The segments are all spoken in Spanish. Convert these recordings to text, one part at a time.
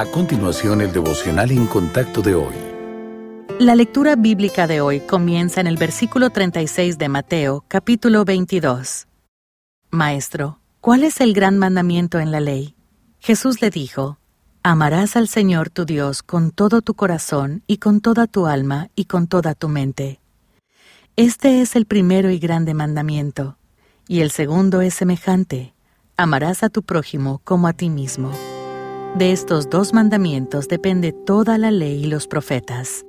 A continuación, el devocional en contacto de hoy. La lectura bíblica de hoy comienza en el versículo 36 de Mateo, capítulo 22. Maestro, ¿cuál es el gran mandamiento en la ley? Jesús le dijo, Amarás al Señor tu Dios con todo tu corazón y con toda tu alma y con toda tu mente. Este es el primero y grande mandamiento, y el segundo es semejante, amarás a tu prójimo como a ti mismo. De estos dos mandamientos depende toda la ley y los profetas.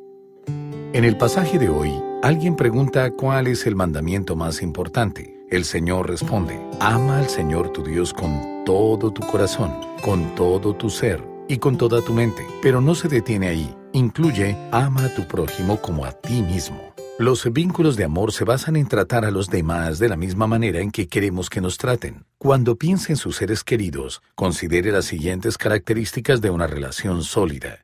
En el pasaje de hoy, alguien pregunta cuál es el mandamiento más importante. El Señor responde, ama al Señor tu Dios con todo tu corazón, con todo tu ser y con toda tu mente. Pero no se detiene ahí, incluye, ama a tu prójimo como a ti mismo. Los vínculos de amor se basan en tratar a los demás de la misma manera en que queremos que nos traten. Cuando piense en sus seres queridos, considere las siguientes características de una relación sólida.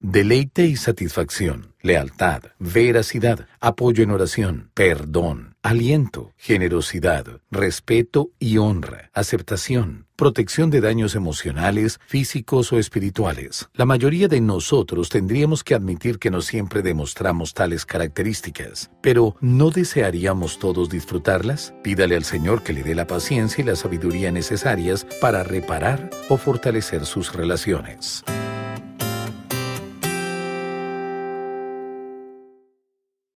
Deleite y satisfacción, lealtad, veracidad, apoyo en oración, perdón, aliento, generosidad, respeto y honra, aceptación, protección de daños emocionales, físicos o espirituales. La mayoría de nosotros tendríamos que admitir que no siempre demostramos tales características, pero ¿no desearíamos todos disfrutarlas? Pídale al Señor que le dé la paciencia y la sabiduría necesarias para reparar o fortalecer sus relaciones.